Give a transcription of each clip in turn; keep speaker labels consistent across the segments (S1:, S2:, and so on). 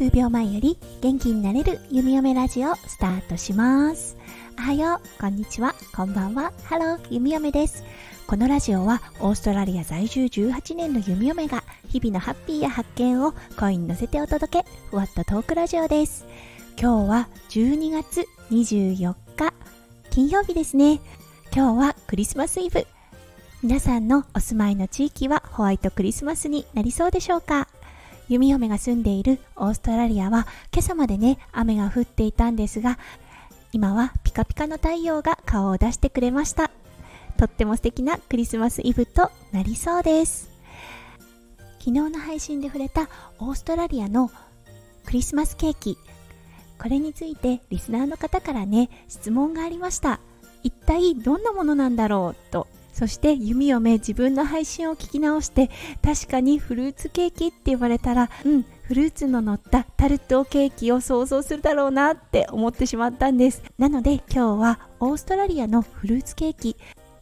S1: 数秒前より元気になれる弓嫁ラジオスタートします。おはようこんにちはこんばんは。ハロー弓嫁です。このラジオはオーストラリア在住18年の弓嫁が日々のハッピーや発見を声に乗せてお届けふわっとトークラジオです。今日は12月24日金曜日ですね。今日はクリスマスイブ。皆さんのお住まいの地域はホワイトクリスマスになりそうでしょうか？弓嫁が住んでいるオーストラリアは今朝までね雨が降っていたんですが今はピカピカの太陽が顔を出してくれました。とっても素敵なクリスマスイブとなりそうです。昨日の配信で触れたオーストラリアのクリスマスケーキ。これについてリスナーの方からね質問がありました。一体どんなものなんだろう？とそして弓嫁自分の配信を聞き直して確かにフルーツケーキって言われたらうんフルーツの乗ったタルトケーキを想像するだろうなって思ってしまったんです。なので今日はオーストラリアのフルーツケーキ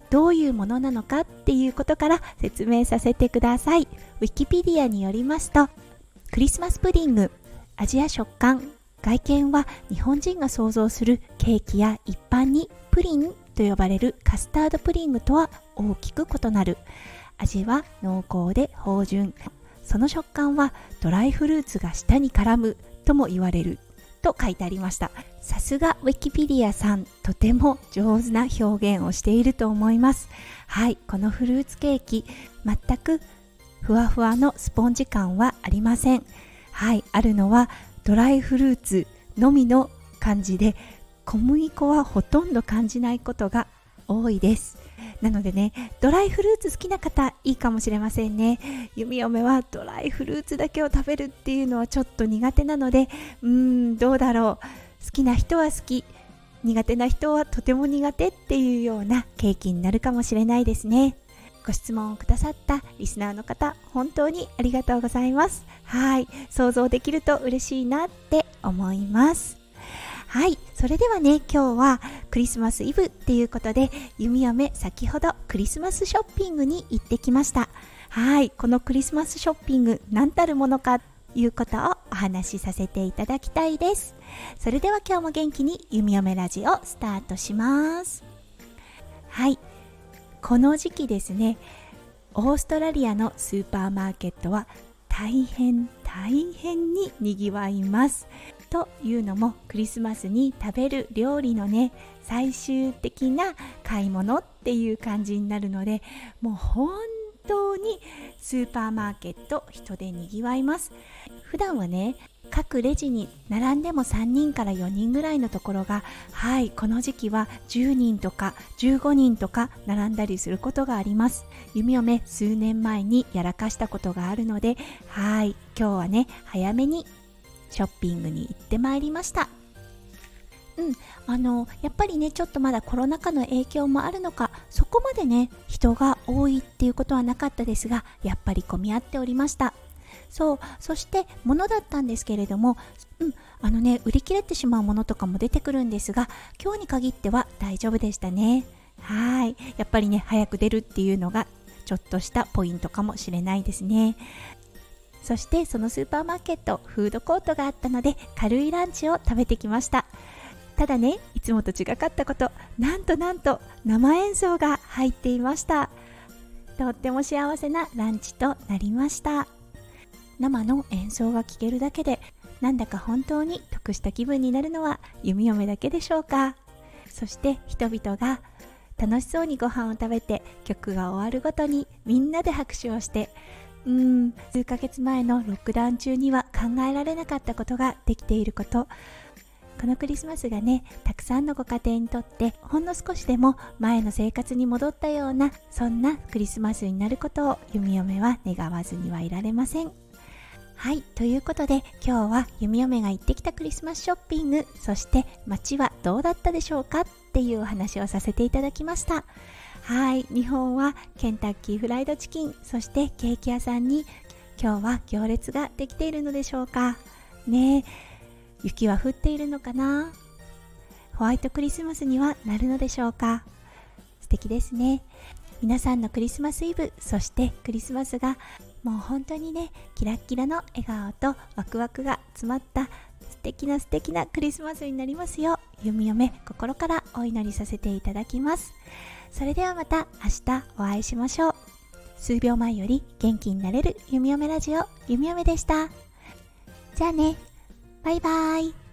S1: どういうものなのかっていうことから説明させてください。ウィキペディアによりますとクリスマスプディングアジア食感外見は日本人が想像するケーキや一般にプリンと呼ばれるカスタードプディングとは大きく異なる。味は濃厚で芳醇。その食感はドライフルーツが舌に絡む。とも言われる。と書いてありました。さすがウィキペディアさん。とても上手な表現をしていると思います。はい。このフルーツケーキ。全くふわふわのスポンジ感はありません。はい。あるのはドライフルーツのみの感じで小麦粉はほとんど感じないことが多いです。なのでねドライフルーツ好きな方いいかもしれませんね。弓嫁はドライフルーツだけを食べるっていうのはちょっと苦手なのでうーんどうだろう。好きな人は好き。苦手な人はとても苦手っていうようなケーキになるかもしれないですね。ご質問をくださったリスナーの方本当にありがとうございます。はい想像できると嬉しいなって思います。はい。それではね今日はクリスマスイブっていうことで弓嫁先ほどクリスマスショッピングに行ってきました。はい。このクリスマスショッピング何たるものかいうことをお話しさせていただきたいです。それでは今日も元気に弓嫁ラジオスタートします。はい。この時期ですねオーストラリアのスーパーマーケットは大変大変ににぎわいます。というのもクリスマスに食べる料理のね最終的な買い物っていう感じになるのでもう本当にスーパーマーケット人でにぎわいます。普段はね各レジに並んでも3人から4人ぐらいのところがはいこの時期は10人とか15人とか並んだりすることがあります。弓嫁数年前にやらかしたことがあるのではい今日はね早めにショッピングに行ってまいりました。うん、あのやっぱりねちょっとまだコロナ禍の影響もあるのかそこまでね人が多いっていうことはなかったですがやっぱり混み合っておりました。そうそして物だったんですけれども、うん、あのね売り切れてしまうものとかも出てくるんですが今日に限っては大丈夫でしたね。はい。やっぱりね早く出るっていうのがちょっとしたポイントかもしれないですね。そしてそのスーパーマーケットフードコートがあったので軽いランチを食べてきました。ただねいつもと違かったことなんとなんと生演奏が入っていました。とっても幸せなランチとなりました。生の演奏が聴けるだけでなんだか本当に得した気分になるのは弓嫁だけでしょうか。そして人々が楽しそうにご飯を食べて曲が終わるごとにみんなで拍手をしてうん数ヶ月前のロックダウン中には考えられなかったことができていることこのクリスマスがねたくさんのご家庭にとってほんの少しでも前の生活に戻ったようなそんなクリスマスになることを弓嫁は願わずにはいられません。はいということで今日は弓嫁が行ってきたクリスマスショッピングそして街はどうだったでしょうかっていうお話をさせていただきました。はい日本はケンタッキーフライドチキンそしてケーキ屋さんに今日は行列ができているのでしょうか。ねえ雪は降っているのかな？ホワイトクリスマスにはなるのでしょうか？素敵ですね。皆さんのクリスマスイブそしてクリスマスがもう本当にねキラッキラの笑顔とワクワクが詰まった素敵な素敵なクリスマスになりますよう弓嫁心からお祈りさせていただきます。それではまた明日お会いしましょう。数秒前より元気になれる弓嫁ラジオ弓嫁でした。じゃあね。バイバーイ。